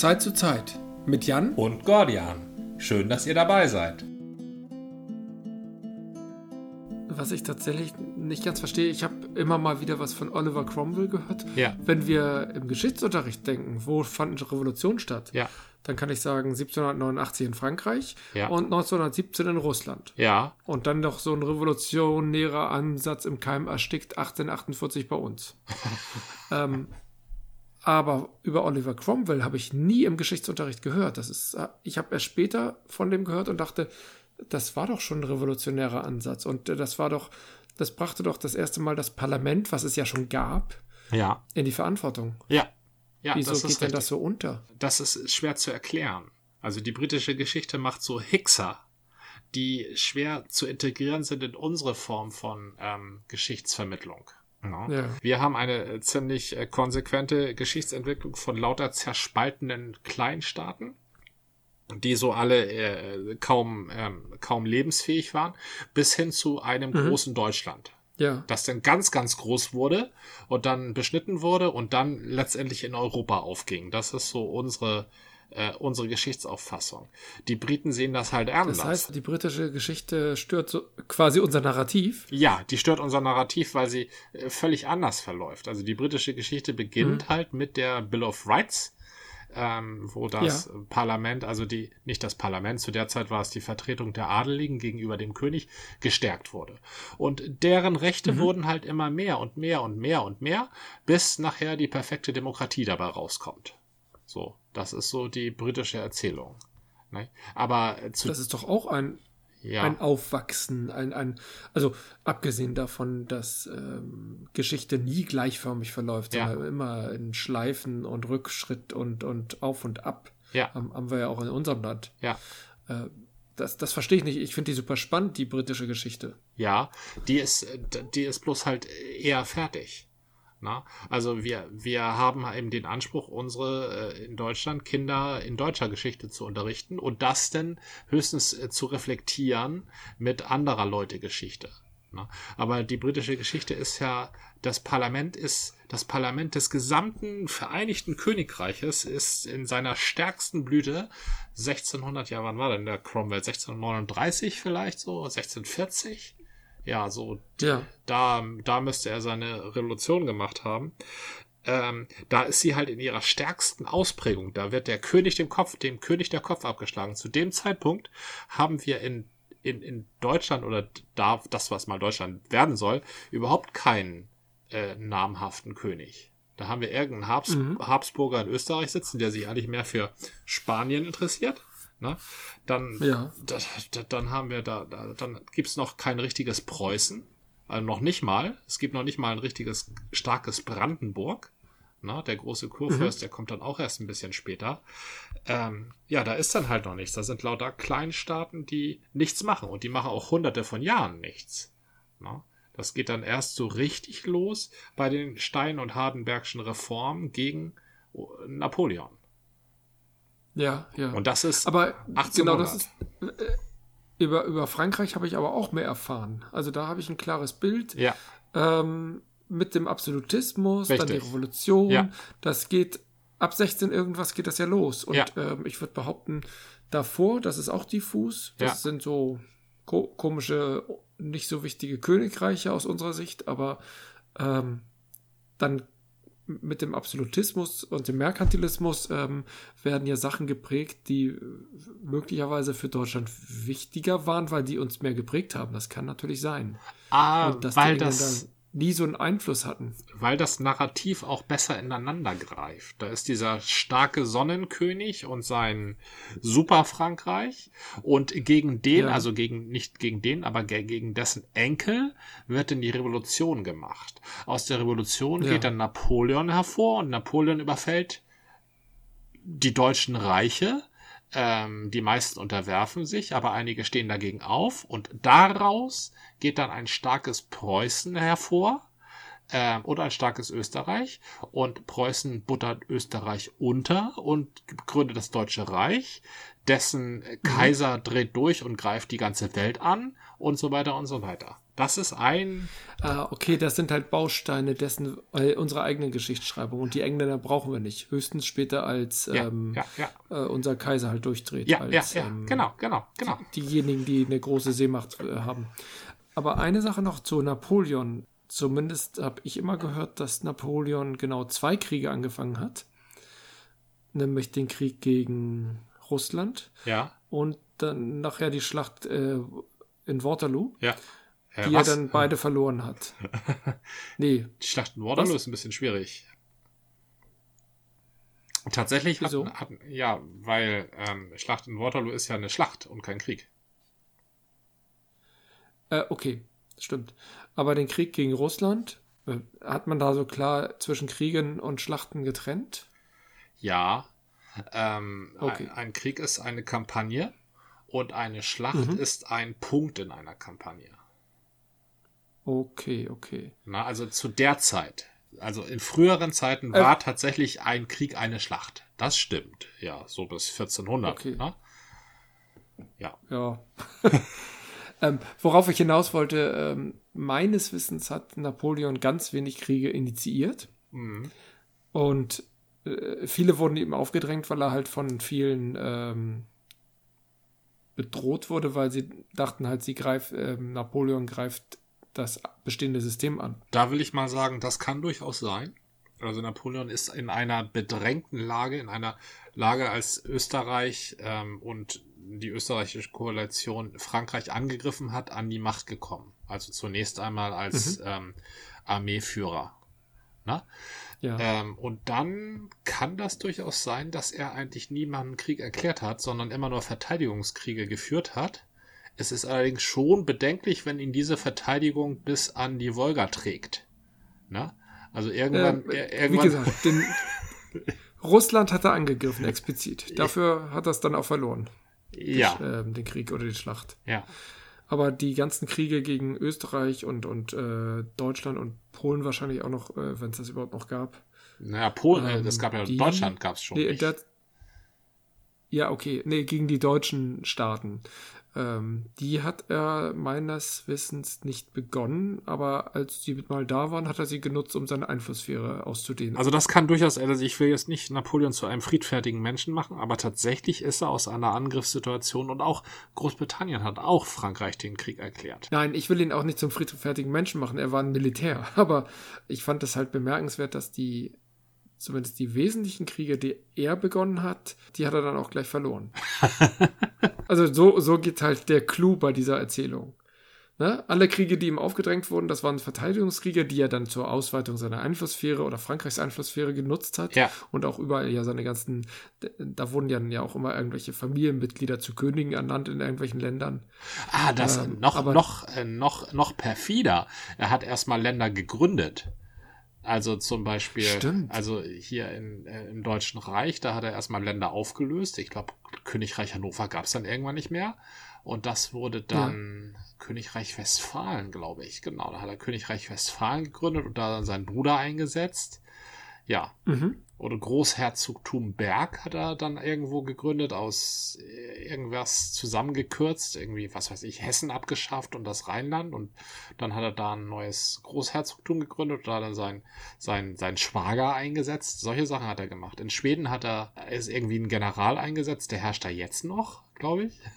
Zeit zu Zeit mit Jan und Gordian. Schön, dass ihr dabei seid. Was ich tatsächlich nicht ganz verstehe, ich habe immer mal wieder was von Oliver Cromwell gehört. Ja. Wenn wir im Geschichtsunterricht denken, wo fand eine Revolution statt? Ja. Dann kann ich sagen 1789 in Frankreich Ja. und 1917 in Russland. Ja, Und dann noch so ein revolutionärer Ansatz im Keim erstickt 1848 bei uns. ähm, aber über Oliver Cromwell habe ich nie im Geschichtsunterricht gehört. Das ist, äh, ich habe erst später von dem gehört und dachte, das war doch schon ein revolutionärer Ansatz. Und äh, das war doch, das brachte doch das erste Mal das Parlament, was es ja schon gab, ja, in die Verantwortung. ja. Ja, Wieso das geht ist denn richtig. das so unter? das ist schwer zu erklären. Also die britische Geschichte macht so Hixer, die schwer zu integrieren sind in unsere Form von ähm, Geschichtsvermittlung. Ja. Ja. Wir haben eine äh, ziemlich äh, konsequente Geschichtsentwicklung von lauter zerspaltenen Kleinstaaten, die so alle äh, kaum, ähm, kaum lebensfähig waren, bis hin zu einem großen Deutschland Ja. das dann ganz, ganz groß wurde und dann beschnitten wurde und dann letztendlich in Europa aufging. Das ist so unsere, äh, unsere Geschichtsauffassung. Die Briten sehen das halt anders. Das heißt, die britische Geschichte stört so quasi unser Narrativ. ja, die stört unser Narrativ, weil sie äh, völlig anders verläuft. Also die britische Geschichte beginnt halt mit der Bill of Rights, ähm, wo das Ja. Parlament, also die, nicht das Parlament, zu der Zeit war es die Vertretung der Adeligen gegenüber dem König, gestärkt wurde. Und deren Rechte wurden halt immer mehr und mehr und mehr und mehr, bis nachher die perfekte Demokratie dabei rauskommt. So, das ist so die britische Erzählung. Ne? Aber äh, zu, Das ist doch auch ein ja, ein Aufwachsen, ein, ein, also abgesehen davon, dass ähm, Geschichte nie gleichförmig verläuft, Ja. sondern immer in Schleifen und Rückschritt und, und auf und ab. Ja. Haben, haben wir ja auch in unserem Land. ja. Das, das verstehe ich nicht. Ich finde die super spannend, die britische Geschichte. Ja, die ist, die ist bloß halt eher fertig. Na? Also wir, wir haben eben den Anspruch, unsere äh, in Deutschland Kinder in deutscher Geschichte zu unterrichten und das dann höchstens äh, zu reflektieren mit anderer Leute Geschichte. Na? Aber die britische Geschichte ist ja, das Parlament ist, das Parlament des gesamten Vereinigten Königreiches ist in seiner stärksten Blüte 1600, ja, wann war denn der Cromwell? 1639 vielleicht so? 1640? Ja, so Ja. da, da müsste er seine Revolution gemacht haben. Ähm, da ist sie halt in ihrer stärksten Ausprägung. Da wird der König dem Kopf, dem König der Kopf abgeschlagen. Zu dem Zeitpunkt haben wir in, in, in Deutschland oder da, das, was mal Deutschland werden soll, überhaupt keinen äh, namhaften König. Da haben wir irgendeinen Habs Habsburger in Österreich sitzen, der sich eigentlich mehr für Spanien interessiert. Ne? Dann, Ja. da, da, dann haben wir da, da dann gibt's noch kein richtiges Preußen. Also noch nicht mal. Es gibt noch nicht mal ein richtiges starkes Brandenburg. Na, der große Kurfürst, der kommt dann auch erst ein bisschen später. Ähm, ja, da ist dann halt noch nichts. Da sind lauter Kleinstaaten, die nichts machen. Und die machen auch hunderte von Jahren nichts. Na, das geht dann erst so richtig los bei den Stein- und Hardenbergschen Reformen gegen oh, Napoleon. Ja, ja. Und das ist aber 1800. genau das ist. Äh, über, über Frankreich habe ich aber auch mehr erfahren. Also da habe ich ein klares Bild. ja, ähm, mit dem Absolutismus, dann die Richtig. Revolution. Ja. Das geht ab 16 irgendwas geht das ja los. Und Ja. ähm, ich würde behaupten, davor, das ist auch diffus. Das Ja. sind so ko komische, nicht so wichtige Königreiche aus unserer Sicht, aber ähm, dann mit dem Absolutismus und dem Merkantilismus ähm, werden ja Sachen geprägt, die äh, möglicherweise für Deutschland wichtiger waren, weil die uns mehr geprägt haben. Das kann natürlich sein. ah, Und dass weil das nie so einen Einfluss hatten. weil das Narrativ auch besser ineinander greift. Da ist dieser starke Sonnenkönig und sein Super Frankreich und gegen den, Ja. also gegen nicht gegen den, aber ge- gegen dessen Enkel wird dann die Revolution gemacht. Aus der Revolution Ja. geht dann Napoleon hervor und Napoleon überfällt die deutschen Reiche. Ähm, die meisten unterwerfen sich, aber einige stehen dagegen auf und daraus geht dann ein starkes Preußen hervor, äh, und ein starkes Österreich. Und Preußen buttert Österreich unter und gründet das Deutsche Reich. Dessen Kaiser dreht durch und greift die ganze Welt an und so weiter und so weiter. Das ist ein. Ah, okay, das sind halt Bausteine dessen äh, unserer eigenen Geschichtsschreibung. Und die Engländer brauchen wir nicht. Höchstens später, als ähm, ja, ja. Äh, unser Kaiser halt durchdreht. Ja, als, ja, ja, ähm, genau, genau, genau. diejenigen, die eine große Seemacht äh, haben. Aber eine Sache noch zu Napoleon. Zumindest habe ich immer gehört, dass Napoleon genau zwei Kriege angefangen hat. Nämlich den Krieg gegen Russland Ja, und dann nachher die Schlacht äh, in Waterloo, ja. Äh, die was? er dann beide verloren hat. Nee, Die Schlacht in Waterloo Was? ist ein bisschen schwierig. Tatsächlich Wieso? hat ja, weil ähm, Schlacht in Waterloo ist ja eine Schlacht und kein Krieg. Äh, okay, stimmt. Aber den Krieg gegen Russland, äh, hat man da so klar zwischen Kriegen und Schlachten getrennt? Ja, ähm, Okay. ein, ein Krieg ist eine Kampagne und eine Schlacht Mhm. ist ein Punkt in einer Kampagne. Okay, okay. Na, also zu der Zeit. Also in früheren Zeiten Äh. war tatsächlich ein Krieg eine Schlacht. Das stimmt. Ja, so bis 1400. Okay. Ne? Ja. Ja. ähm, worauf ich hinaus wollte, ähm, meines Wissens hat Napoleon ganz wenig Kriege initiiert. Mhm. Und äh, viele wurden ihm aufgedrängt, weil er halt von vielen ähm, bedroht wurde, weil sie dachten halt, sie greift, ähm, Napoleon greift das bestehende System an. Da will ich mal sagen, das kann durchaus sein. Also Napoleon ist in einer bedrängten Lage, in einer Lage, als Österreich ähm, und die österreichische Koalition Frankreich angegriffen hat, an die Macht gekommen. Also zunächst einmal als ähm, Armeeführer. Na? Ja. Ähm, und dann kann das durchaus sein, dass er eigentlich niemanden Krieg erklärt hat, sondern immer nur Verteidigungskriege geführt hat. Es ist allerdings schon bedenklich, wenn ihn diese Verteidigung bis an die Wolga trägt. Na? Also irgendwann, Äh, wie irgendwann gesagt, den, Russland hat er angegriffen, explizit. Dafür hat er es dann auch verloren, ja, ähm, den Krieg oder die Schlacht. ja, Aber die ganzen Kriege gegen Österreich und, und äh, Deutschland und Polen wahrscheinlich auch noch, äh, wenn es das überhaupt noch gab. naja, Polen, äh, Ähm, das gab ja die- Deutschland gab es schon. Nee, nicht. der, ja, okay. Nee, gegen die deutschen Staaten. Ähm, die hat er meines Wissens nicht begonnen, aber als sie mal da waren, hat er sie genutzt, um seine Einflusssphäre auszudehnen. Also das kann durchaus, also ich will jetzt nicht Napoleon zu einem friedfertigen Menschen machen, aber tatsächlich ist er aus einer Angriffssituation und auch Großbritannien hat auch Frankreich den Krieg erklärt. Nein, ich will ihn auch nicht zum friedfertigen Menschen machen. Er war ein Militär. Aber ich fand es halt bemerkenswert, dass die, zumindest die wesentlichen Kriege, die er begonnen hat, die hat er dann auch gleich verloren. also so, so geht halt der Clou bei dieser Erzählung. Ne? Alle Kriege, die ihm aufgedrängt wurden, das waren Verteidigungskriege, die er dann zur Ausweitung seiner Einflusssphäre oder Frankreichs Einflusssphäre genutzt hat. Ja. Und auch überall ja seine ganzen, da wurden ja, ja auch immer irgendwelche Familienmitglieder zu Königen ernannt in irgendwelchen Ländern. Ah, das Ähm, noch, aber- noch, äh, noch, noch perfider. Er hat erstmal Länder gegründet. Also zum Beispiel, Stimmt. also hier in, äh, im Deutschen Reich, da hat er erstmal Länder aufgelöst. Ich glaube, Königreich Hannover gab es dann irgendwann nicht mehr. Und das wurde dann Königreich Westfalen, glaube ich. Genau, da hat er Königreich Westfalen gegründet und da dann seinen Bruder eingesetzt. Ja, Mhm. Oder Großherzogtum Berg hat er dann irgendwo gegründet, aus äh, irgendwas zusammengekürzt, irgendwie, was weiß ich, Hessen abgeschafft und das Rheinland. Und dann hat er da ein neues Großherzogtum gegründet und da dann sein, sein, sein Schwager eingesetzt. Solche Sachen hat er gemacht. In Schweden hat er, ist irgendwie ein General eingesetzt, der herrscht da jetzt noch, glaube ich.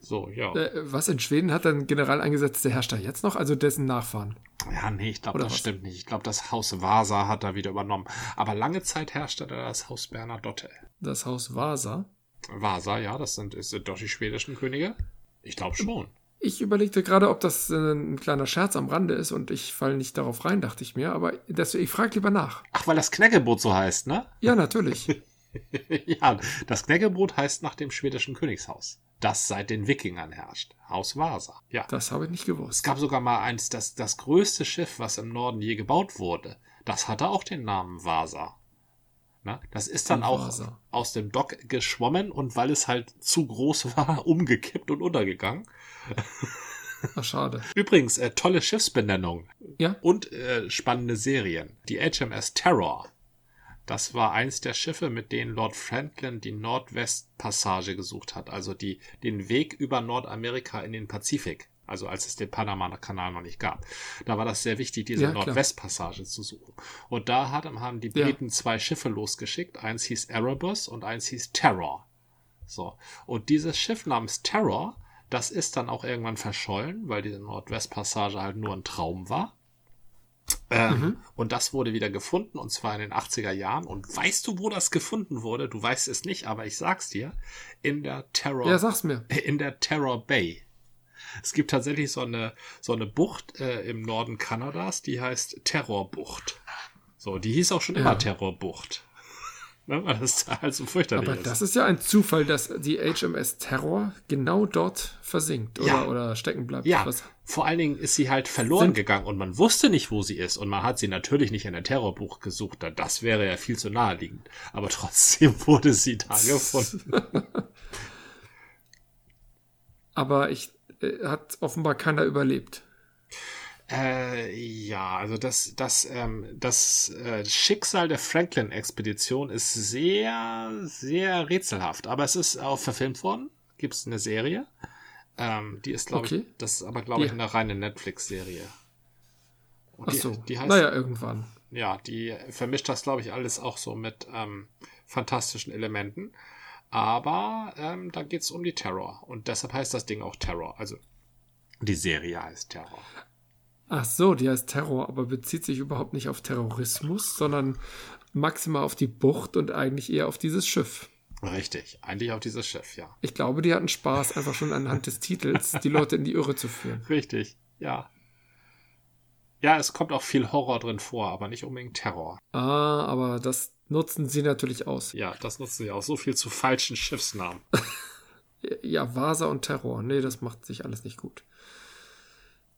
So, ja. Äh, was in Schweden hat ein General eingesetzt, der herrscht da jetzt noch, also dessen Nachfahren. Ja, nee, ich glaube, das was? stimmt nicht. Ich glaube, das Haus Vasa hat er wieder übernommen. Aber lange Zeit herrschte da das Haus Bernadotte. Das Haus Vasa. Vasa, ja, das sind, sind doch die schwedischen Könige. Ich glaube schon. Ich überlegte gerade, ob das äh, ein kleiner Scherz am Rande ist und ich falle nicht darauf rein, dachte ich mir, aber das, ich frage lieber nach. Ach, weil das Knäckebrot so heißt, ne? Ja, natürlich. ja, das Knäckebrot heißt nach dem schwedischen Königshaus, das seit den Wikingern herrscht. Haus Vasa. Ja. Das habe ich nicht Es gewusst. gab sogar mal eins, das, das größte Schiff, was im Norden je gebaut wurde. Das hatte auch den Namen Vasa. Na, das ist dann auch Vasa. aus dem Dock geschwommen und weil es halt zu groß war, umgekippt und untergegangen. Ach, schade. Übrigens, äh, tolle Schiffsbenennung. Ja. Und äh, spannende Serien. Die HMS Terror. Das war eins der Schiffe, mit denen Lord Franklin die Nordwestpassage gesucht hat, also die, den Weg über Nordamerika in den Pazifik. Also als es den Panama-Kanal noch nicht gab. Da war das sehr wichtig, diese Ja. Nordwestpassage zu suchen. Und da hat, haben die Ja. Briten zwei Schiffe losgeschickt. Eins hieß Erebus und eins hieß Terror. So. Und dieses Schiff namens Terror, das ist dann auch irgendwann verschollen, weil diese Nordwestpassage halt nur ein Traum war. Ähm, Mhm. Und das wurde wieder gefunden, und zwar in den 80er Jahren. Und weißt du, wo das gefunden wurde? Du weißt es nicht, aber ich sag's dir. In der Terror, Ja, sag's mir. in der Terror Bay. Es gibt tatsächlich so eine, so eine Bucht äh, im Norden Kanadas, die heißt Terrorbucht. So, die hieß auch schon immer Ja. Terrorbucht. ne, weil das halt so fürchterlich Aber ist. das ist ja ein Zufall, dass die HMS Terror genau dort versinkt oder, Ja. oder stecken bleibt. Ja, Was, vor allen Dingen ist sie halt verloren Sind- gegangen und man wusste nicht, wo sie ist. Und man hat sie natürlich nicht in der Terrorbuch gesucht. denn Das wäre ja viel zu naheliegend. Aber trotzdem wurde sie da gefunden. aber ich äh, hat offenbar keiner überlebt. Äh, ja, also das, das, ähm, das äh, Schicksal der Franklin-Expedition ist sehr, sehr rätselhaft. Aber es ist auch verfilmt worden. Gibt es eine Serie. Ähm, die ist, glaube Okay. ich, das ist aber, glaube ich, eine reine Netflix-Serie. Und Ach die- so, die heißt, naja, irgendwann. ja, die vermischt das, glaube ich, alles auch so mit ähm, fantastischen Elementen. Aber ähm, da geht's um die Terror. Und deshalb heißt das Ding auch Terror. Also die Serie heißt Terror. Ach so, die heißt Terror, aber bezieht sich überhaupt nicht auf Terrorismus, sondern maximal auf die Bucht und eigentlich eher auf dieses Schiff. Richtig, eigentlich auf dieses Schiff, ja. Ich glaube, die hatten Spaß, einfach schon anhand des Titels die Leute in die Irre zu führen. Richtig, ja. Ja, es kommt auch viel Horror drin vor, aber nicht unbedingt Terror. Ah, aber das nutzen sie natürlich aus. Ja, das nutzen sie auch so viel zu falschen Schiffsnamen. Ja, Vasa und Terror. Nee, das macht sich alles nicht gut.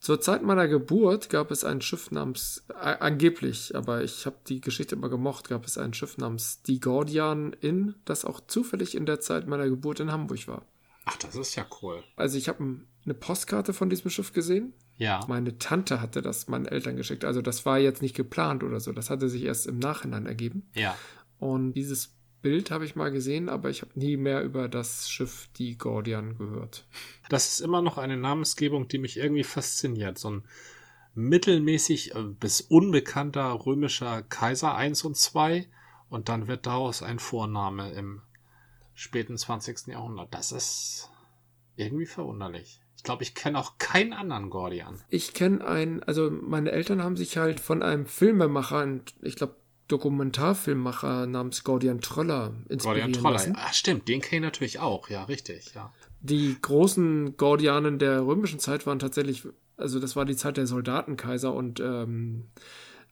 Zur Zeit meiner Geburt gab es ein Schiff namens, äh, angeblich, aber ich habe die Geschichte immer gemocht, gab es ein Schiff namens Die Gordian Inn, das auch zufällig in der Zeit meiner Geburt in Hamburg war. Ach, das ist ja cool. Also ich habe ein- eine Postkarte von diesem Schiff gesehen. Ja. Meine Tante hatte das meinen Eltern geschickt. Also das war jetzt nicht geplant oder so. Das hatte sich erst im Nachhinein ergeben. Ja. Und dieses Bild habe ich mal gesehen, aber ich habe nie mehr über das Schiff Die Gordian gehört. Das ist immer noch eine Namensgebung, die mich irgendwie fasziniert. So ein mittelmäßig äh, bis unbekannter römischer Kaiser 1 und 2 und dann wird daraus ein Vorname im späten 20. Jahrhundert. Das ist irgendwie verwunderlich. Ich glaube, ich kenne auch keinen anderen Gordian. Ich kenne einen, also meine Eltern haben sich halt von einem Filmemacher, ich glaube Dokumentarfilmmacher namens Gordian Tröller inspirieren Gordian Troller. lassen. Ah, stimmt, den kenne ich natürlich auch. Ja, richtig, ja. Die großen Gordianen der römischen Zeit waren tatsächlich, also das war die Zeit der Soldatenkaiser und ähm,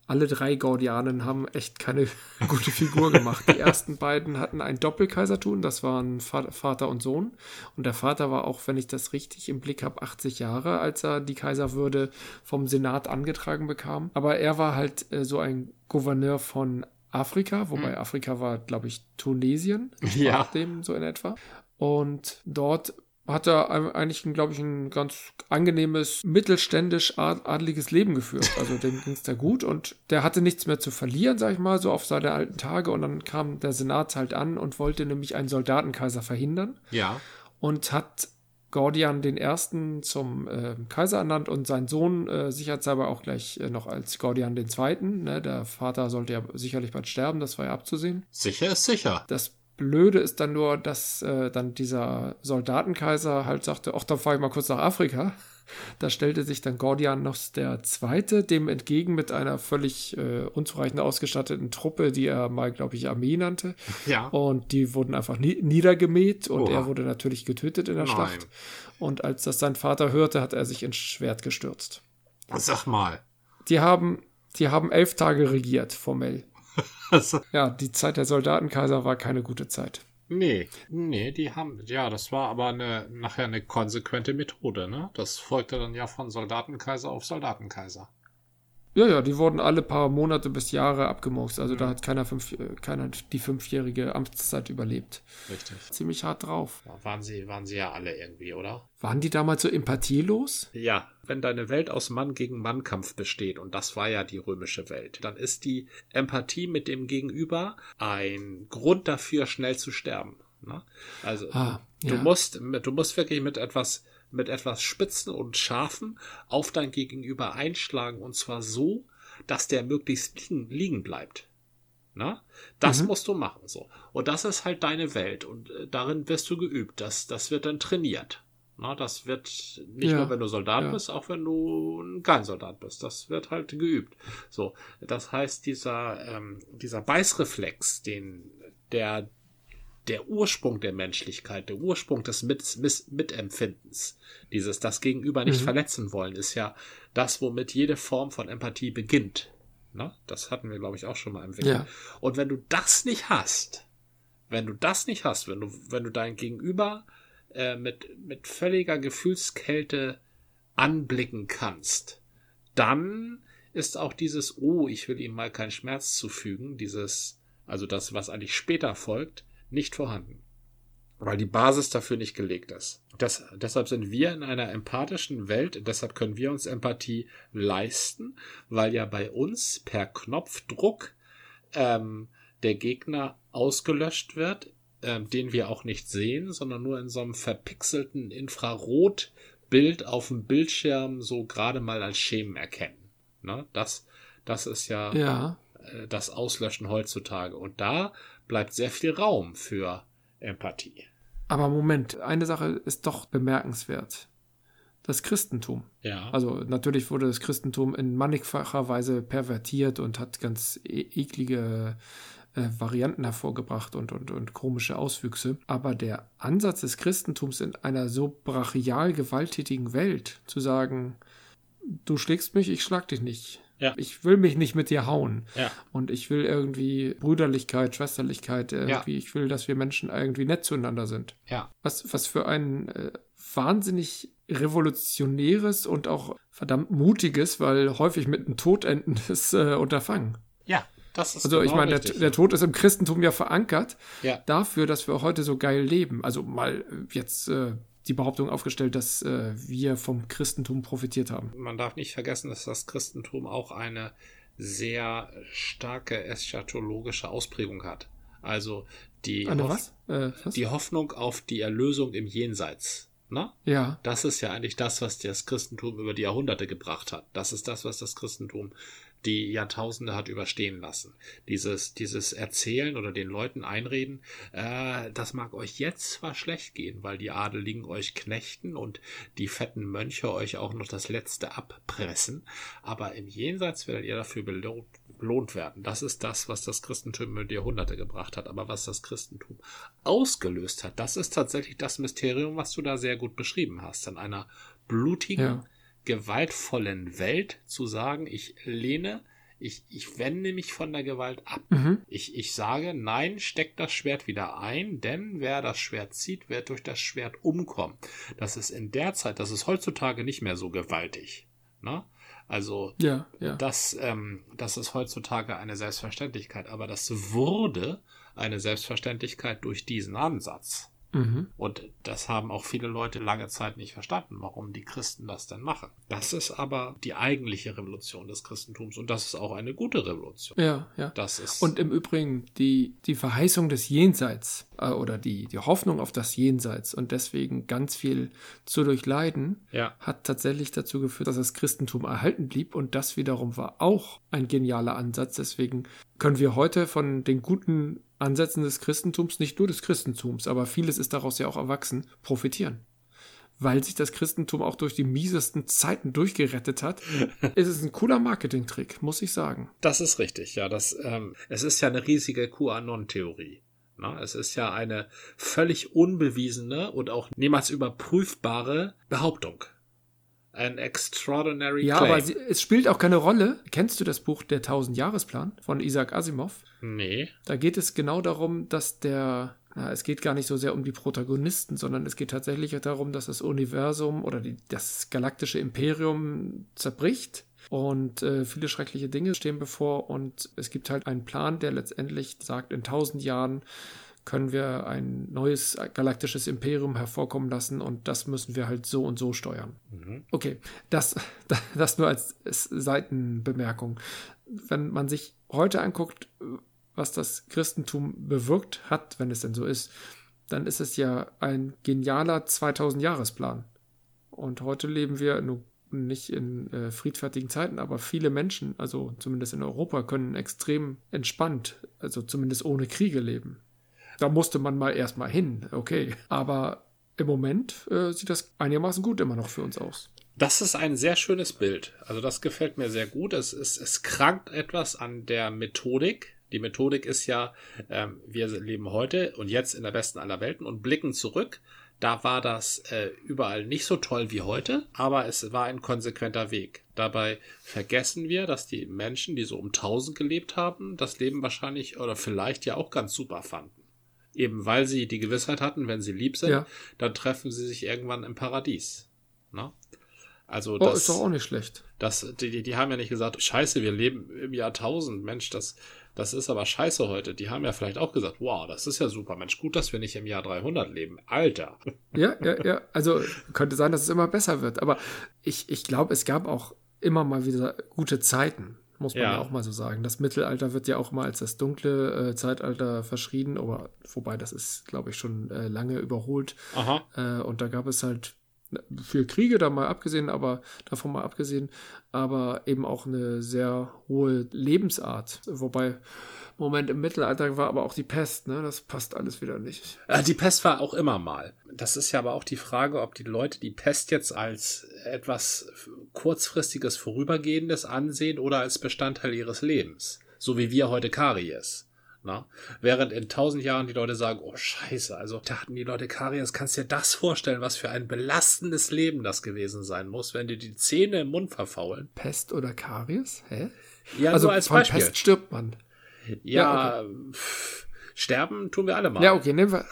alle drei Gordianen haben echt keine gute Figur gemacht. Die ersten beiden hatten ein Doppelkaisertum, das waren Va- Vater und Sohn. Und der Vater war auch, wenn ich das richtig im Blick habe, 80 Jahre, als er die Kaiserwürde vom Senat angetragen bekam. Aber er war halt äh, so ein Gouverneur von Afrika, wobei Afrika war, glaube ich, Tunesien, Ja. dem so in etwa. Und dort hat er eigentlich, glaube ich, ein ganz angenehmes, mittelständisch ad- adeliges Leben geführt. Also dem ging es da gut und der hatte nichts mehr zu verlieren, sag ich mal, so auf seine alten Tage. Und dann kam der Senat halt an und wollte nämlich einen Soldatenkaiser verhindern Ja. und hat Gordian den Ersten zum äh, Kaiser ernannt und sein Sohn äh, sicherheitshalber auch gleich äh, noch als Gordian den Zweiten. Ne? Der Vater sollte ja sicherlich bald sterben, das war ja abzusehen. Sicher ist sicher. Das Blöde ist dann nur, dass äh, dann dieser Soldatenkaiser halt sagte, ach, dann fahre ich mal kurz nach Afrika. Da stellte sich dann Gordianos der Zweite dem entgegen mit einer völlig äh, unzureichend ausgestatteten Truppe, die er mal, glaube ich, Armee nannte. Ja. Und die wurden einfach nie niedergemäht und Oha. er wurde natürlich getötet in der Nein. Schlacht. Und als das sein Vater hörte, hat er sich ins Schwert gestürzt. Sag mal. Die haben, die haben elf Tage regiert, formell. Also, Ja, die Zeit der Soldatenkaiser war keine gute Zeit. nee, nee, die haben, ja, das war aber eine, nachher eine konsequente Methode, ne? Das folgte dann ja von Soldatenkaiser auf Soldatenkaiser. Ja, ja, die wurden alle paar Monate bis Jahre abgemurkst. Also mhm. da hat keiner, fünf, äh, keiner die fünfjährige Amtszeit überlebt. Richtig. Ziemlich hart drauf. Ja, waren sie, waren sie ja alle irgendwie, oder? Waren die damals so empathielos? Ja, wenn deine Welt aus Mann gegen Mann Kampf besteht, und das war ja die römische Welt, dann ist die Empathie mit dem Gegenüber ein Grund dafür, schnell zu sterben. Ne? Also ah, ja. du musst, du musst wirklich mit etwas mit etwas Spitzen und Scharfen auf dein Gegenüber einschlagen und zwar so, dass der möglichst liegen, liegen bleibt. Na? Das mhm. musst du machen, so. Und das ist halt deine Welt und äh, darin wirst du geübt. Das, das wird dann trainiert. Na, das wird nicht ja. nur, wenn du Soldat ja. bist, auch wenn du kein Soldat bist. Das wird halt geübt. So. Das heißt, dieser, ähm, dieser Beißreflex, den, der der Ursprung der Menschlichkeit, der Ursprung des Mit Mit Mitempfindens, dieses das Gegenüber nicht mhm. verletzen wollen, ist ja das, womit jede Form von Empathie beginnt. Na, das hatten wir, glaube ich, auch schon mal im Weg. Ja. Und wenn du das nicht hast, wenn du das nicht hast, wenn du, wenn du dein Gegenüber äh, mit, mit völliger Gefühlskälte anblicken kannst, dann ist auch dieses, oh, ich will ihm mal keinen Schmerz zufügen, dieses, also das, was eigentlich später folgt, nicht vorhanden, weil die Basis dafür nicht gelegt ist. Das, deshalb sind wir in einer empathischen Welt, deshalb können wir uns Empathie leisten, weil ja bei uns per Knopfdruck ähm, der Gegner ausgelöscht wird, ähm, den wir auch nicht sehen, sondern nur in so einem verpixelten Infrarotbild auf dem Bildschirm so gerade mal als Schemen erkennen. Ne? Das, das ist ja, ja. Äh, das Auslöschen heutzutage. Und da bleibt sehr viel Raum für Empathie. Aber Moment, eine Sache ist doch bemerkenswert. Das Christentum. Ja. Also natürlich wurde das Christentum in mannigfacher Weise pervertiert und hat ganz e eklige äh, Varianten hervorgebracht und, und, und komische Auswüchse. Aber der Ansatz des Christentums in einer so brachial gewalttätigen Welt, zu sagen, du schlägst mich, ich schlag dich nicht, ja. Ich will mich nicht mit dir hauen. Ja. Und ich will irgendwie Brüderlichkeit, Schwesterlichkeit, irgendwie, ja. ich will, dass wir Menschen irgendwie nett zueinander sind. Ja. Was, was für ein äh, wahnsinnig revolutionäres und auch verdammt mutiges, weil häufig mit einem Tod endendes äh, Unterfangen. Ja. Das ist also genau ich meine, der, der, Tod ist im Christentum ja verankert ja. dafür, dass wir heute so geil leben. Also mal jetzt äh, die Behauptung aufgestellt, dass äh, wir vom Christentum profitiert haben. Man darf nicht vergessen, dass das Christentum auch eine sehr starke eschatologische Ausprägung hat. Also die, eine was? Äh, was? die Hoffnung auf die Erlösung im Jenseits. Na? Ja. Das ist ja eigentlich das, was das Christentum über die Jahrhunderte gebracht hat. Das ist das, was das Christentum die Jahrtausende hat überstehen lassen. Dieses, dieses Erzählen oder den Leuten einreden, äh, das mag euch jetzt zwar schlecht gehen, weil die Adeligen euch knechten und die fetten Mönche euch auch noch das Letzte abpressen, aber im Jenseits werdet ihr dafür belohnt, belohnt werden. Das ist das, was das Christentum über die Jahrhunderte gebracht hat. Aber was das Christentum ausgelöst hat, das ist tatsächlich das Mysterium, was du da sehr gut beschrieben hast. In einer blutigen, ja gewaltvollen Welt zu sagen, ich lehne, ich, ich wende mich von der Gewalt ab. Mhm. Ich, ich sage, nein, steck das Schwert wieder ein, denn wer das Schwert zieht, wird durch das Schwert umkommen. Das ist in der Zeit, das ist heutzutage nicht mehr so gewaltig. Ne? Also ja, ja. Das, ähm, das ist heutzutage eine Selbstverständlichkeit, aber das wurde eine Selbstverständlichkeit durch diesen Ansatz. Mhm. Und das haben auch viele Leute lange Zeit nicht verstanden, warum die Christen das denn machen. Das ist aber die eigentliche Revolution des Christentums und das ist auch eine gute Revolution. Ja, ja. Das ist und im Übrigen die, die Verheißung des Jenseits äh, oder die, die Hoffnung auf das Jenseits und deswegen ganz viel zu durchleiden, ja. hat tatsächlich dazu geführt, dass das Christentum erhalten blieb und das wiederum war auch ein genialer Ansatz. Deswegen können wir heute von den guten Ansätzen des Christentums, nicht nur des Christentums, aber vieles ist daraus ja auch erwachsen, profitieren. Weil sich das Christentum auch durch die miesesten Zeiten durchgerettet hat, ist es ein cooler Marketingtrick, muss ich sagen. Das ist richtig, ja. Das, ähm, es ist ja eine riesige QAnon-Theorie. Na, es ist ja eine völlig unbewiesene und auch niemals überprüfbare Behauptung. An extraordinary ja, claim. aber sie, es spielt auch keine Rolle. Kennst du das Buch Der Tausend-Jahresplan von Isaac Asimov? Nee. Da geht es genau darum, dass der, na, es geht gar nicht so sehr um die Protagonisten, sondern es geht tatsächlich darum, dass das Universum oder die, das galaktische Imperium zerbricht und äh, viele schreckliche Dinge stehen bevor und es gibt halt einen Plan, der letztendlich sagt, in tausend Jahren können wir ein neues galaktisches Imperium hervorkommen lassen und das müssen wir halt so und so steuern. Mhm. Okay, das, das nur als Seitenbemerkung. Wenn man sich heute anguckt, was das Christentum bewirkt hat, wenn es denn so ist, dann ist es ja ein genialer 2000-Jahresplan. Und heute leben wir nur nicht in äh, friedfertigen Zeiten, aber viele Menschen, also zumindest in Europa, können extrem entspannt, also zumindest ohne Kriege leben. Da musste man mal erstmal hin, okay. Aber im Moment äh, sieht das einigermaßen gut immer noch für uns aus. Das ist ein sehr schönes Bild. Also das gefällt mir sehr gut. Es, es, es krankt etwas an der Methodik. Die Methodik ist ja, ähm, wir leben heute und jetzt in der besten aller Welten und blicken zurück. Da war das äh, überall nicht so toll wie heute, aber es war ein konsequenter Weg. Dabei vergessen wir, dass die Menschen, die so um 1000 gelebt haben, das Leben wahrscheinlich oder vielleicht ja auch ganz super fanden. Eben weil sie die Gewissheit hatten, wenn sie lieb sind, ja. dann treffen sie sich irgendwann im Paradies. Ne? Also oh, das ist doch auch nicht schlecht. Das, die, die haben ja nicht gesagt, scheiße, wir leben im Jahr 1000, Mensch, das, das ist aber scheiße heute. Die haben ja vielleicht auch gesagt, wow, das ist ja super, Mensch, gut, dass wir nicht im Jahr 300 leben. Alter. Ja, ja, ja. Also könnte sein, dass es immer besser wird. Aber ich, ich glaube, es gab auch immer mal wieder gute Zeiten muss man ja. ja. auch mal so sagen. Das Mittelalter wird ja auch mal als das dunkle äh, Zeitalter verschrien, aber wobei das ist, glaube ich, schon äh, lange überholt. Äh, und da gab es halt viel Kriege da mal abgesehen, aber davon mal abgesehen, aber eben auch eine sehr hohe Lebensart. Wobei Moment, im Mittelalter war aber auch die Pest, ne? Das passt alles wieder nicht. Äh, die Pest war auch immer mal. Das ist ja aber auch die Frage, ob die Leute die Pest jetzt als etwas kurzfristiges, vorübergehendes ansehen oder als Bestandteil ihres Lebens. So wie wir heute Karies. Na? Während in tausend Jahren die Leute sagen, oh scheiße, also da hatten die Leute Karies, kannst du dir das vorstellen, was für ein belastendes Leben das gewesen sein muss, wenn dir die Zähne im Mund verfaulen. Pest oder Karies? Hä? Ja, also als von Beispiel. Pest stirbt man. Ja, ja okay. sterben tun wir alle mal. Ja, okay, nehmen wir.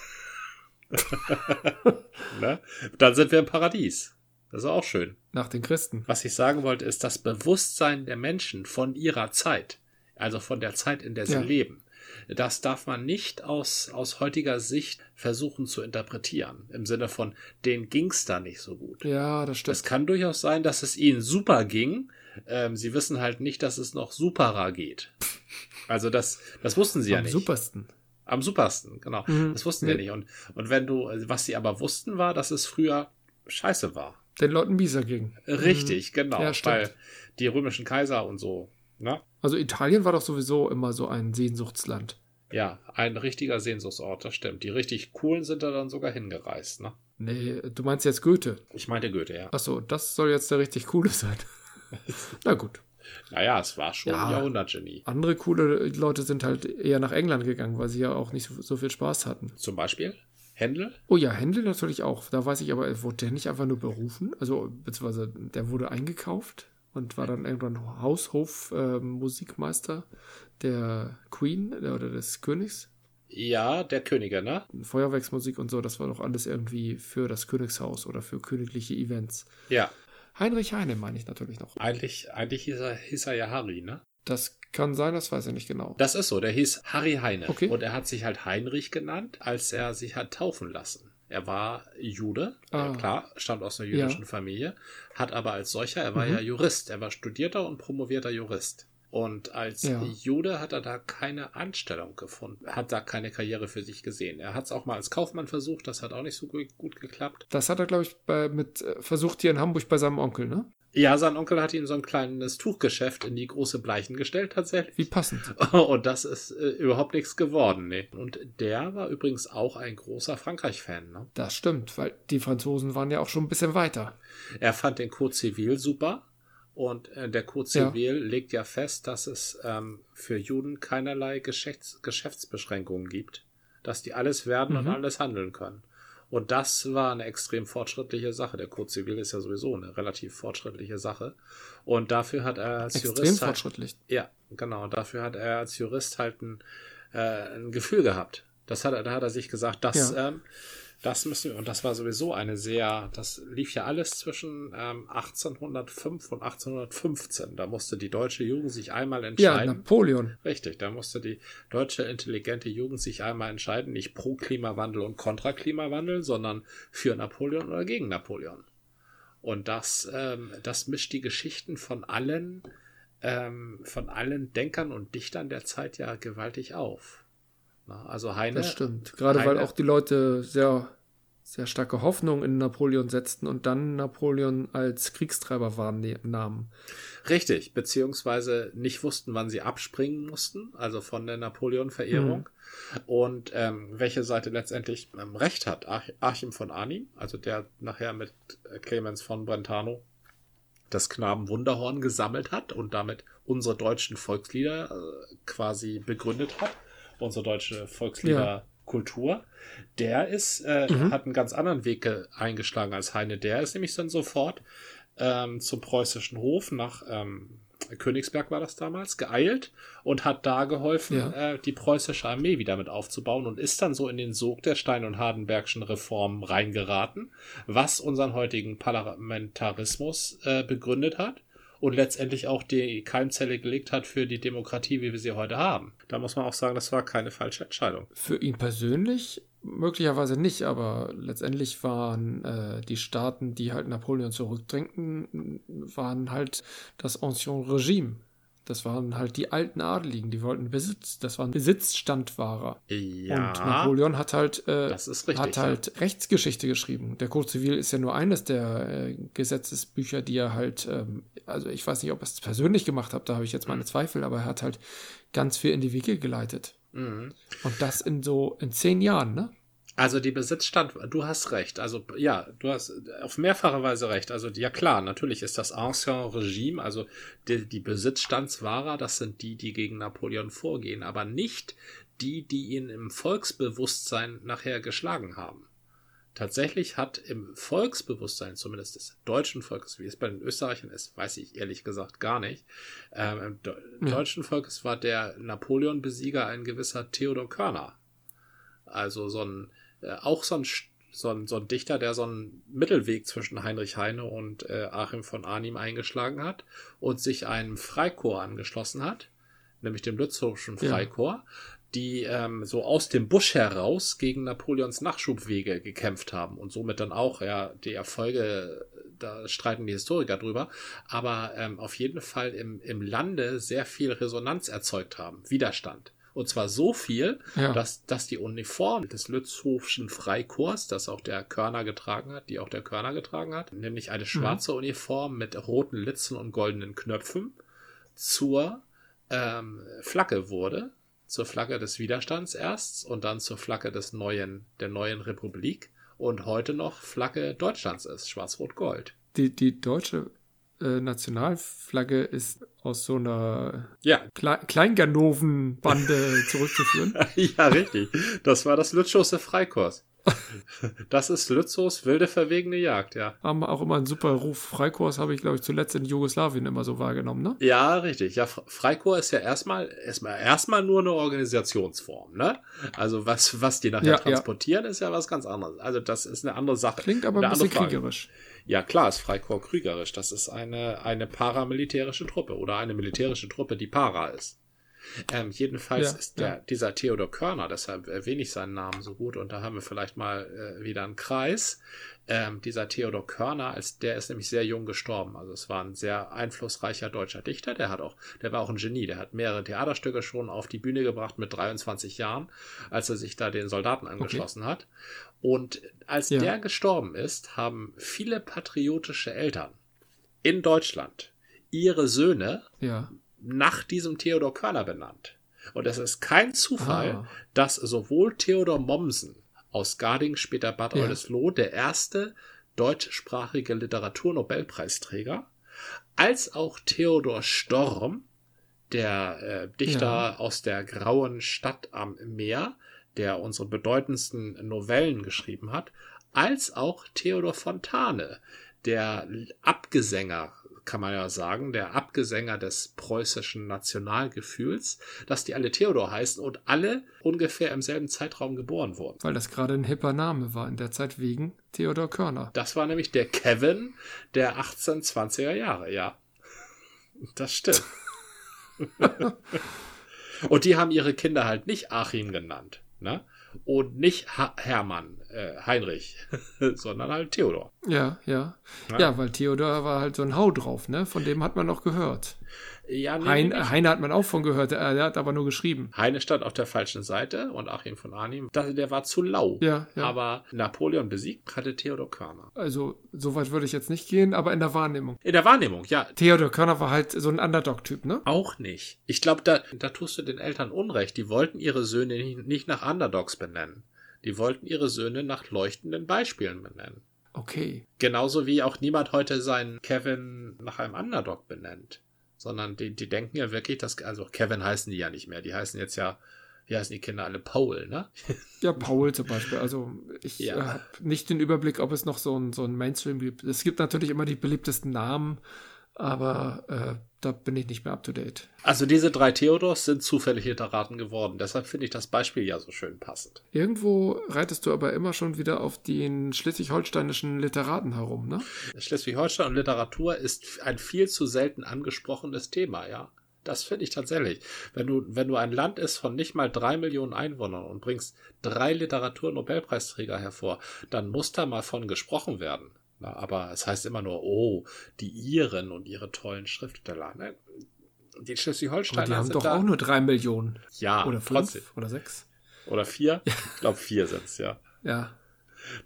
ne? Dann sind wir im Paradies. Das ist auch schön. Nach den Christen. Was ich sagen wollte, ist das Bewusstsein der Menschen von ihrer Zeit, also von der Zeit, in der sie ja. leben. Das darf man nicht aus, aus heutiger Sicht versuchen zu interpretieren. Im Sinne von, denen ging's da nicht so gut. Ja, das stimmt. Es kann durchaus sein, dass es ihnen super ging. Ähm, sie wissen halt nicht, dass es noch superer geht. Also das, das wussten sie Am ja nicht. Am supersten. Am supersten, genau. Mhm. Das wussten sie nee. nicht. Und, und wenn du, was sie aber wussten, war, dass es früher scheiße war. Den Leuten Bisa ging. Richtig, mhm. genau. Ja, weil die römischen Kaiser und so. Ne? Also Italien war doch sowieso immer so ein Sehnsuchtsland. Ja, ein richtiger Sehnsuchtsort, das stimmt. Die richtig coolen sind da dann sogar hingereist, ne? Nee, du meinst jetzt Goethe. Ich meinte Goethe, ja. Achso, das soll jetzt der richtig coole sein. Na gut. Naja, es war schon ja, ein Jahrhundertgenie. Andere coole Leute sind halt eher nach England gegangen, weil sie ja auch nicht so, so viel Spaß hatten. Zum Beispiel? Händel? Oh ja, Händel natürlich auch. Da weiß ich aber, wurde der nicht einfach nur berufen? Also, beziehungsweise der wurde eingekauft und war dann irgendwann Haushof-Musikmeister äh, der Queen oder des Königs. Ja, der Könige, ne? Feuerwerksmusik und so, das war doch alles irgendwie für das Königshaus oder für königliche Events. Ja. Heinrich Heine meine ich natürlich noch. Eigentlich, eigentlich hieß er, hieß er ja Harry, ne? Das kann sein, das weiß ich nicht genau. Das ist so, der hieß Harry Heine. Okay. Und er hat sich halt Heinrich genannt, als er sich hat taufen lassen. Er war Jude, ah. äh, klar, stammt aus einer jüdischen ja. Familie, hat aber als solcher, er war mhm. ja Jurist, er war studierter und promovierter Jurist. Und als ja. Jude hat er da keine Anstellung gefunden, hat da keine Karriere für sich gesehen. Er hat es auch mal als Kaufmann versucht, das hat auch nicht so gut, gut geklappt. Das hat er, glaube ich, bei, mit äh, versucht hier in Hamburg bei seinem Onkel, ne? Ja, sein Onkel hat ihn so ein kleines Tuchgeschäft in die große Bleichen gestellt, tatsächlich. Wie passend. Und das ist äh, überhaupt nichts geworden, ne. Und der war übrigens auch ein großer Frankreich-Fan, ne? Das stimmt, weil die Franzosen waren ja auch schon ein bisschen weiter. Er fand den Code Civil super. Und äh, der Code Civil ja. legt ja fest, dass es ähm, für Juden keinerlei Geschäfts Geschäftsbeschränkungen gibt. Dass die alles werden mhm. und alles handeln können. Und das war eine extrem fortschrittliche Sache. Der Code Civil ist ja sowieso eine relativ fortschrittliche Sache. Und dafür hat er als extrem Jurist. Halt, fortschrittlich. Ja, genau. Dafür hat er als Jurist halt ein, äh, ein Gefühl gehabt. Das hat, da hat er sich gesagt, das ja. ähm, Das müssen wir, und das war sowieso eine sehr, das lief ja alles zwischen ähm, 1805 und 1815. Da musste die deutsche Jugend sich einmal entscheiden. Ja, Napoleon. Richtig, da musste die deutsche intelligente Jugend sich einmal entscheiden, nicht pro Klimawandel und kontra Klimawandel, sondern für Napoleon oder gegen Napoleon. Und das, ähm, das mischt die Geschichten von allen, ähm, von allen Denkern und Dichtern der Zeit ja gewaltig auf. Also Heine. Das stimmt. Gerade Heine, weil auch die Leute sehr, sehr starke Hoffnung in Napoleon setzten und dann Napoleon als Kriegstreiber wahrnahmen. Richtig, beziehungsweise nicht wussten, wann sie abspringen mussten, also von der Napoleon-Verehrung. Mhm. Und ähm, welche Seite letztendlich ähm, recht hat. Ach Achim von Arnim, also der nachher mit Clemens von Brentano das Knaben Wunderhorn gesammelt hat und damit unsere deutschen Volkslieder äh, quasi begründet hat, unsere deutsche Volksliederkultur. Ja. Der ist, äh, mhm. hat einen ganz anderen Weg eingeschlagen als Heine. Der ist nämlich dann sofort ähm, zum preußischen Hof nach ähm, Königsberg war das damals, geeilt und hat da geholfen, ja. äh, die preußische Armee wieder mit aufzubauen und ist dann so in den Sog der Stein- und Hardenbergschen Reformen reingeraten, was unseren heutigen Parlamentarismus äh, begründet hat und letztendlich auch die Keimzelle gelegt hat für die Demokratie, wie wir sie heute haben. Da muss man auch sagen, das war keine falsche Entscheidung. Für ihn persönlich möglicherweise nicht, aber letztendlich waren äh, die Staaten, die halt Napoleon zurückdrängten, waren halt das Ancien Regime. Das waren halt die alten Adeligen, die wollten Besitz, das waren Besitzstandwahrer. Ja, und Napoleon hat halt, äh, richtig, hat halt ja. Rechtsgeschichte geschrieben. Der Code Zivil ist ja nur eines der äh, Gesetzesbücher, die er halt, ähm, also ich weiß nicht, ob er es persönlich gemacht hat, da habe ich jetzt meine Zweifel, aber er hat halt ganz viel in die Wege geleitet. Mhm. Und das in so in zehn Jahren, ne? Also die Besitzstand, du hast recht. Also ja, du hast auf mehrfache Weise recht. Also ja klar, natürlich ist das Ancien Regime, also die, die Besitzstandswahrer, das sind die, die gegen Napoleon vorgehen, aber nicht die, die ihn im Volksbewusstsein nachher geschlagen haben. Tatsächlich hat im Volksbewusstsein, zumindest des deutschen Volkes, wie es bei den Österreichern ist, weiß ich ehrlich gesagt gar nicht. Ähm, Im De ja. deutschen Volkes war der Napoleon-Besieger ein gewisser Theodor Körner. Also so ein, äh, auch so ein, so, ein, so ein Dichter, der so einen Mittelweg zwischen Heinrich Heine und äh, Achim von Arnim eingeschlagen hat und sich einem Freikorps angeschlossen hat, nämlich dem Lützowschen Freikorps. Ja die ähm, so aus dem Busch heraus gegen Napoleons Nachschubwege gekämpft haben und somit dann auch ja die Erfolge, da streiten die Historiker drüber, aber ähm, auf jeden Fall im, im Lande sehr viel Resonanz erzeugt haben, Widerstand. Und zwar so viel, ja. dass, dass die Uniform des Lützhofschen Freikorps, das auch der Körner getragen hat, die auch der Körner getragen hat, nämlich eine schwarze mhm. Uniform mit roten Litzen und goldenen Knöpfen, zur ähm, Flagge wurde zur Flagge des Widerstands erst und dann zur Flagge des neuen, der neuen Republik und heute noch Flagge Deutschlands ist, Schwarz-Rot-Gold. Die, die deutsche äh, Nationalflagge ist aus so einer ja. Kle Kleinganoven-Bande zurückzuführen. ja, richtig. Das war das Lütschose Freikorps. Das ist Lützos wilde verwegene Jagd, ja. Haben auch immer einen super Ruf. Freikorps habe ich, glaube ich, zuletzt in Jugoslawien immer so wahrgenommen, ne? Ja, richtig. Ja, Freikorps ist ja erstmal, erstmal, erstmal nur eine Organisationsform, ne? Also was, was die nachher ja, transportieren, ja. ist ja was ganz anderes. Also das ist eine andere Sache. Klingt aber ein bisschen kriegerisch. Ja, klar, ist Freikorps kriegerisch. Das ist eine, eine paramilitärische Truppe oder eine militärische Truppe, die para ist. Ähm, jedenfalls ja, ist der, ja. dieser Theodor Körner, deshalb erwähne ich seinen Namen so gut und da haben wir vielleicht mal äh, wieder einen Kreis. Ähm, dieser Theodor Körner, als der ist nämlich sehr jung gestorben. Also es war ein sehr einflussreicher deutscher Dichter. Der hat auch, der war auch ein Genie. Der hat mehrere Theaterstücke schon auf die Bühne gebracht mit 23 Jahren, als er sich da den Soldaten angeschlossen okay. hat. Und als ja. der gestorben ist, haben viele patriotische Eltern in Deutschland ihre Söhne ja nach diesem Theodor Körner benannt. Und es ist kein Zufall, ah. dass sowohl Theodor Mommsen aus Garding, später Bad ja. Oldesloe, der erste deutschsprachige Literaturnobelpreisträger, als auch Theodor Storm, der äh, Dichter ja. aus der grauen Stadt am Meer, der unsere bedeutendsten Novellen geschrieben hat, als auch Theodor Fontane, der Abgesänger kann man ja sagen, der Abgesänger des preußischen Nationalgefühls, dass die alle Theodor heißen und alle ungefähr im selben Zeitraum geboren wurden. Weil das gerade ein hipper Name war in der Zeit wegen Theodor Körner. Das war nämlich der Kevin der 1820er Jahre, ja. Das stimmt. und die haben ihre Kinder halt nicht Achim genannt, ne? Und nicht ha Hermann, äh, Heinrich, sondern halt Theodor. Ja, ja, ja. Ja, weil Theodor war halt so ein Hau drauf, ne? Von dem hat man noch gehört. Ja, nee, Hein, nee, nicht. Heine hat man auch von gehört, er, hat aber nur geschrieben. Heine stand auf der falschen Seite und Achim von Arnim, der war zu lau. Ja, ja. Aber Napoleon besiegt hatte Theodor Körner. Also, so weit würde ich jetzt nicht gehen, aber in der Wahrnehmung. In der Wahrnehmung, ja, Theodor Körner war halt so ein Underdog-Typ, ne? auch nicht. Ich glaube, da, da tust du den Eltern Unrecht. Die wollten ihre Söhne nicht nach Underdogs benennen. Die wollten ihre Söhne nach leuchtenden Beispielen benennen. Okay. Genauso wie auch niemand heute seinen Kevin nach einem Underdog benennt. Sondern die, die denken ja wirklich, dass, also Kevin heißen die ja nicht mehr. Die heißen jetzt ja, wie heißen die Kinder alle? Paul, ne? Ja, Paul zum Beispiel. Also, ich Ja. äh, habe nicht den Überblick, ob es noch so ein, so ein Mainstream gibt. Es gibt natürlich immer die beliebtesten Namen, aber äh, da bin ich nicht mehr up to date. Also diese drei Theodors sind zufällig Literaten geworden. Deshalb finde ich das Beispiel ja so schön passend. Irgendwo reitest du aber immer schon wieder auf den schleswig-holsteinischen Literaten herum, ne? Schleswig-Holstein und Literatur ist ein viel zu selten angesprochenes Thema, ja. Das finde ich tatsächlich. Wenn du, wenn du ein Land ist von nicht mal drei Millionen Einwohnern und bringst drei Literaturnobelpreisträger hervor, dann muss da mal von gesprochen werden. Na, aber es heißt immer nur, oh, die Iren und ihre tollen Schriftsteller. Ne? Die Schleswig-Holsteiner die haben sind doch da. auch nur drei Millionen. ja, oder fünf trotzdem. oder sechs. Oder vier? Ich glaube, vier sind's ja. Ja.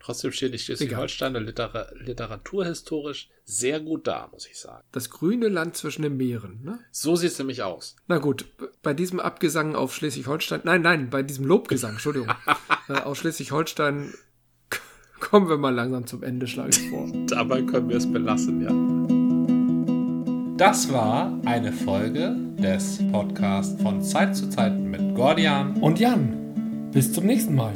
Trotzdem stehen die Schleswig-Holsteiner Litera literaturhistorisch sehr gut da, muss ich sagen. Das grüne Land zwischen den Meeren, ne? So sieht's nämlich aus. Na gut, bei diesem Abgesang auf Schleswig-Holstein, nein, nein, bei diesem Lobgesang, Entschuldigung, äh, aus Schleswig-Holstein kommen wir mal langsam zum Ende, schlage ich vor. Dabei können wir es belassen, ja. Das war eine Folge des Podcasts von Zeit zu Zeit mit Gordian. Und Jan, bis zum nächsten Mal.